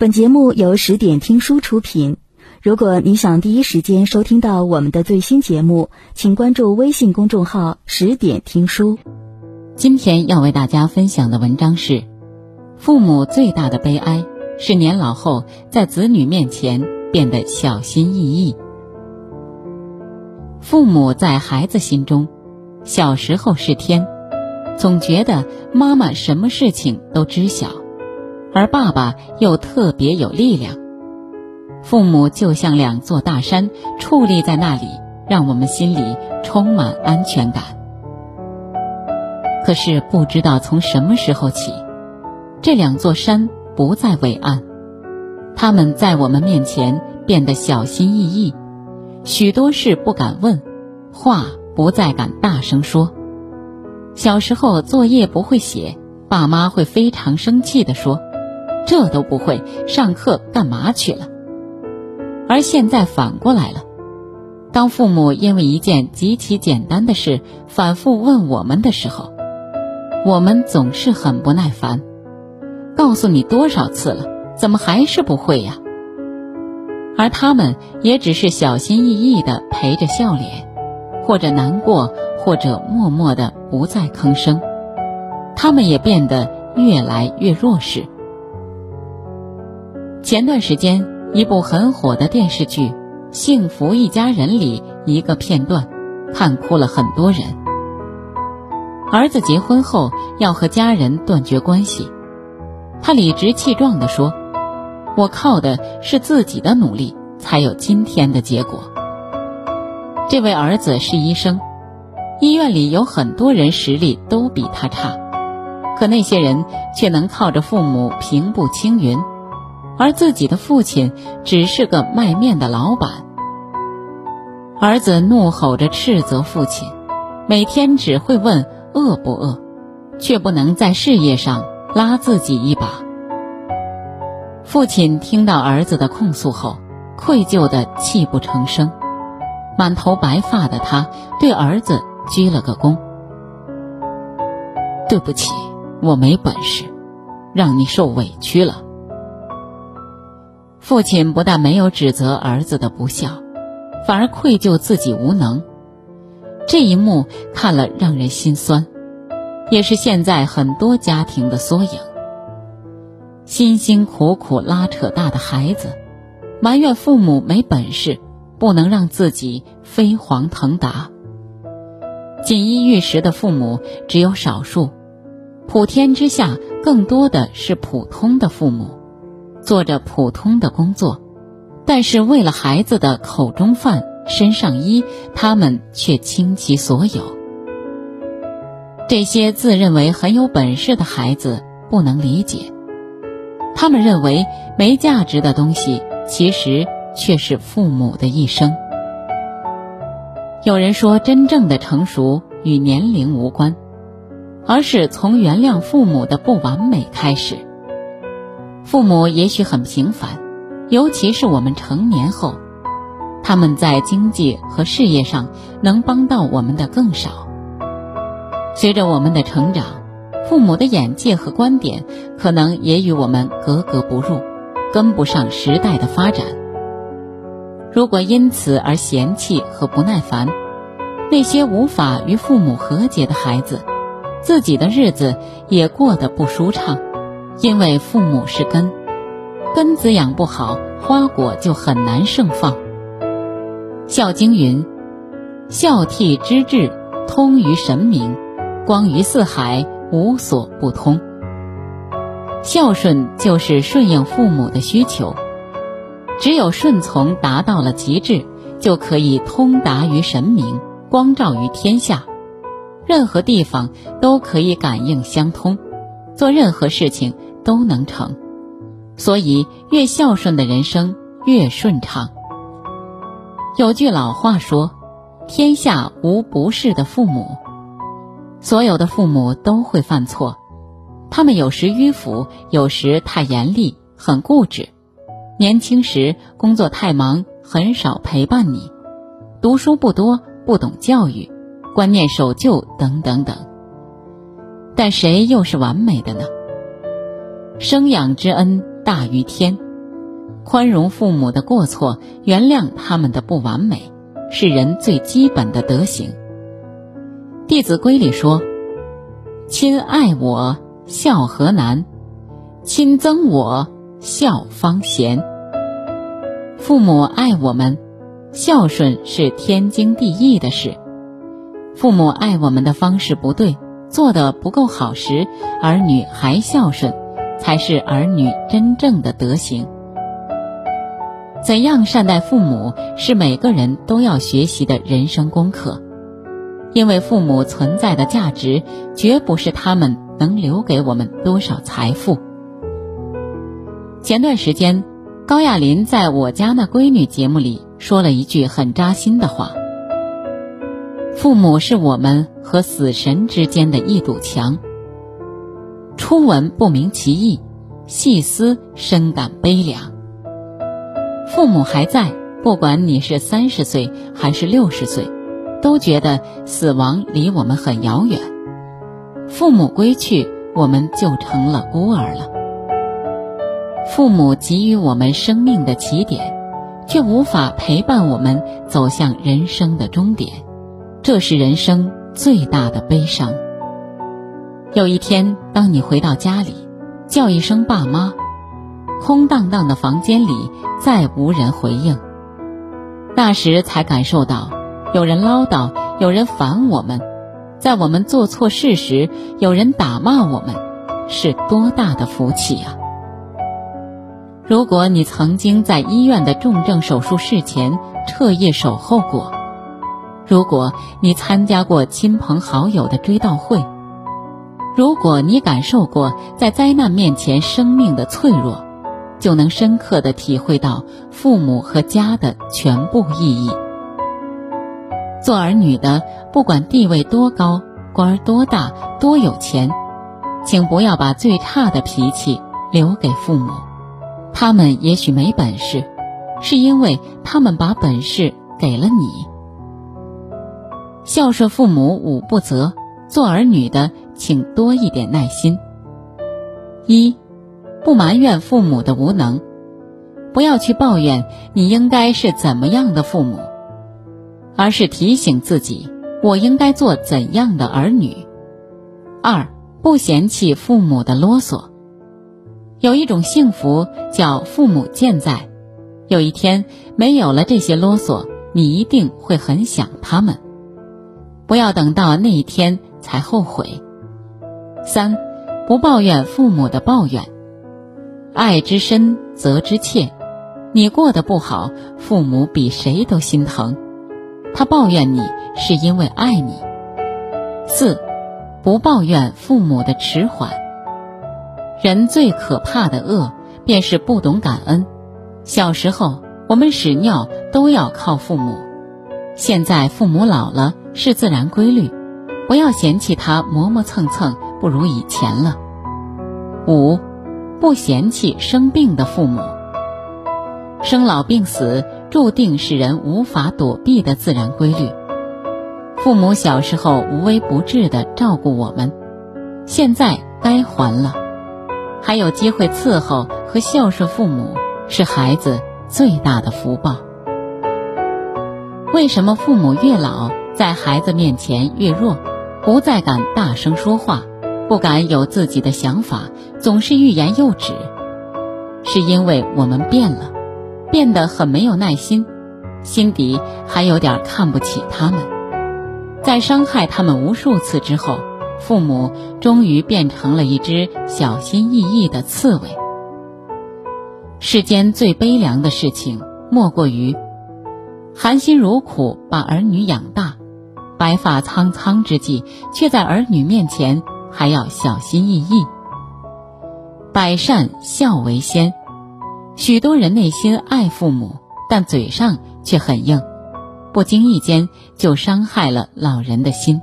本节目由十点听书出品。如果你想第一时间收听到我们的最新节目，请关注微信公众号“十点听书”。今天要为大家分享的文章是：父母最大的悲哀是年老后在子女面前变得小心翼翼。父母在孩子心中，小时候是天，总觉得妈妈什么事情都知晓，而爸爸又特别有力量。父母就像两座大山矗立在那里，让我们心里充满安全感。可是不知道从什么时候起，这两座山不再伟岸，他们在我们面前变得小心翼翼，许多事不敢问，话不再敢大声说。小时候作业不会写，爸妈会非常生气地说：“这都不会，上课干嘛去了？”而现在反过来了，当父母因为一件极其简单的事反复问我们的时候，我们总是很不耐烦，告诉你多少次了，怎么还是不会呀？而他们也只是小心翼翼地陪着笑脸，或者难过，或者默默地不再吭声，他们也变得越来越弱势。前段时间。一部很火的电视剧《幸福一家人》里一个片段，看哭了很多人。儿子结婚后要和家人断绝关系，他理直气壮地说：“我靠的是自己的努力，才有今天的结果。”这位儿子是医生，医院里有很多人实力都比他差，可那些人却能靠着父母平步青云。而自己的父亲只是个卖面的老板，儿子怒吼着斥责父亲，每天只会问饿不饿，却不能在事业上拉自己一把。父亲听到儿子的控诉后，愧疚的泣不成声，满头白发的他对儿子鞠了个躬：“对不起，我没本事，让你受委屈了。”父亲不但没有指责儿子的不孝，反而愧疚自己无能。这一幕看了让人心酸，也是现在很多家庭的缩影。辛辛苦苦拉扯大的孩子，埋怨父母没本事，不能让自己飞黄腾达。锦衣玉食的父母只有少数，普天之下更多的是普通的父母。做着普通的工作，但是为了孩子的口中饭、身上衣，他们却倾其所有。这些自认为很有本事的孩子不能理解，他们认为没价值的东西，其实却是父母的一生。有人说，真正的成熟与年龄无关，而是从原谅父母的不完美开始。父母也许很平凡，尤其是我们成年后，他们在经济和事业上能帮到我们的更少。随着我们的成长，父母的眼界和观点可能也与我们格格不入，跟不上时代的发展。如果因此而嫌弃和不耐烦，那些无法与父母和解的孩子，自己的日子也过得不舒畅。因为父母是根，根子养不好，花果就很难盛放。《孝经》云：“孝悌之至，通于神明，光于四海，无所不通。”孝顺就是顺应父母的需求，只有顺从达到了极致，就可以通达于神明，光照于天下，任何地方都可以感应相通，做任何事情。都能成，所以越孝顺的人生越顺畅。有句老话说：“天下无不是的父母。”所有的父母都会犯错，他们有时迂腐，有时太严厉，很固执。年轻时工作太忙，很少陪伴你；读书不多，不懂教育，观念守旧，等等等。但谁又是完美的呢？生养之恩大于天，宽容父母的过错，原谅他们的不完美，是人最基本的德行。《弟子规》里说：“亲爱我，孝何难；亲憎我，孝方贤。”父母爱我们，孝顺是天经地义的事。父母爱我们的方式不对，做的不够好时，儿女还孝顺，才是儿女真正的德行。怎样善待父母，是每个人都要学习的人生功课。因为父母存在的价值，绝不是他们能留给我们多少财富。前段时间。高亚麟在我家那闺女节目里说了一句很扎心的话：“父母是我们和死神之间的一堵墙。初闻不明其意，细思深感悲凉。父母还在，不管你是三十岁还是六十岁，都觉得死亡离我们很遥远。父母归去，我们就成了孤儿了。”父母给予我们生命的起点，却无法陪伴我们走向人生的终点，这是人生最大的悲伤。有一天，当你回到家里，叫一声“爸妈”，空荡荡的房间里再无人回应，那时才感受到，有人唠叨，有人烦我们，在我们做错事时，有人打骂我们，是多大的福气呀！如果你曾经在医院的重症手术室前彻夜守候过，如果你参加过亲朋好友的追悼会，如果你感受过在灾难面前生命的脆弱，就能深刻的体会到父母和家的全部意义。做儿女的，不管地位多高、官儿多大、多有钱，请不要把最差的脾气留给父母。他们也许没本事，是因为他们把本事给了你。孝顺父母五不责，做儿女的请多一点耐心。一，不埋怨父母的无能，不要去抱怨你应该是怎么样的父母，而是提醒自己我应该做怎样的儿女。二，不嫌弃父母的啰嗦。有一种幸福叫父母健在，有一天没有了这些啰嗦，你一定会很想他们。不要等到那一天才后悔。三，不抱怨父母的抱怨，爱之深责之切。你过得不好，父母比谁都心疼，他抱怨你是因为爱你。四，不抱怨父母的迟缓。人最可怕的恶，便是不懂感恩。小时候，我们屎尿都要靠父母；现在父母老了，是自然规律，不要嫌弃他磨磨蹭蹭，不如以前了。五，不嫌弃生病的父母。生老病死注定是人无法躲避的自然规律。父母小时候无微不至的照顾我们，现在该还了。还有机会伺候和孝顺父母，是孩子最大的福报。为什么父母越老，在孩子面前越弱，不再敢大声说话，不敢有自己的想法，总是欲言又止？是因为我们变了，变得很没有耐心，心底还有点看不起他们，在伤害他们无数次之后。父母终于变成了一只小心翼翼的刺猬。世间最悲凉的事情，莫过于含辛茹苦把儿女养大，白发苍苍之际，却在儿女面前还要小心翼翼。百善孝为先，许多人内心爱父母，但嘴上却很硬，不经意间就伤害了老人的心。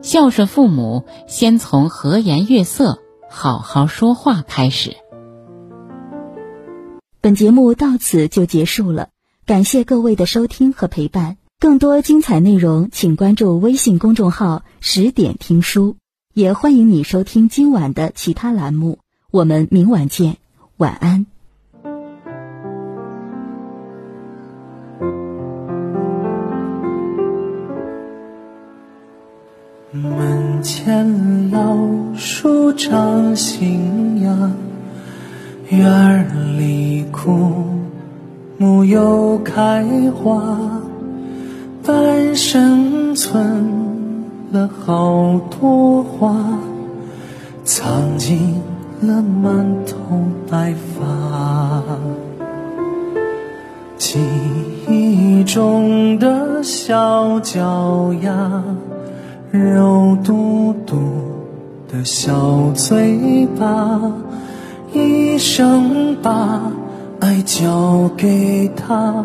孝顺父母，先从和颜悦色、好好说话开始。本节目到此就结束了，感谢各位的收听和陪伴。更多精彩内容，请关注微信公众号“十点听书”，也欢迎你收听今晚的其他栏目。我们明晚见。晚安。门前老树长新芽院里枯木又开花半生存了好多话，藏进了满头白发。记忆中的小脚丫，肉嘟嘟的小嘴巴，一生把爱交给他，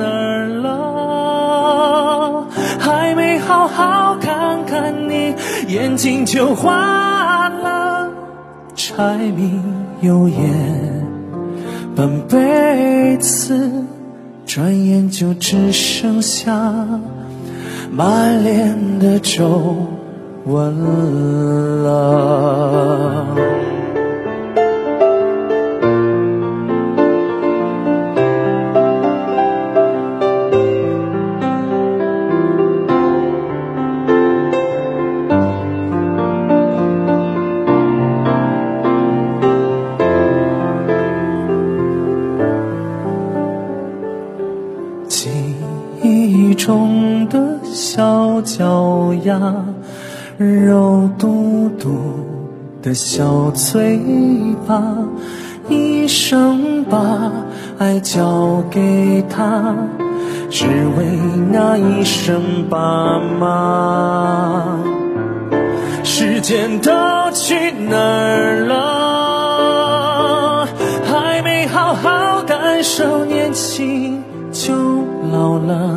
哪儿了？还没好好看看你，眼睛就花了，柴米油盐半辈子，转眼就只剩下满脸的皱纹了。的小脚丫，肉嘟嘟的小嘴巴，一生把爱交给他，只为那一声爸妈。时间都去哪儿了？还没好好感受年轻就老了，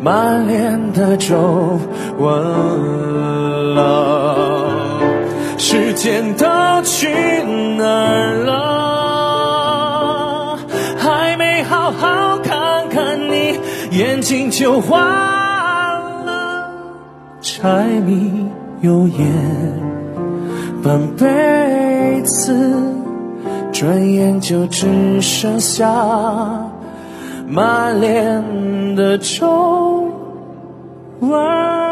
满脸的皱纹了。时间都去哪儿了？还没好好看看你，眼睛就花了。柴米油盐半辈子。转眼就只剩下满脸的皱纹。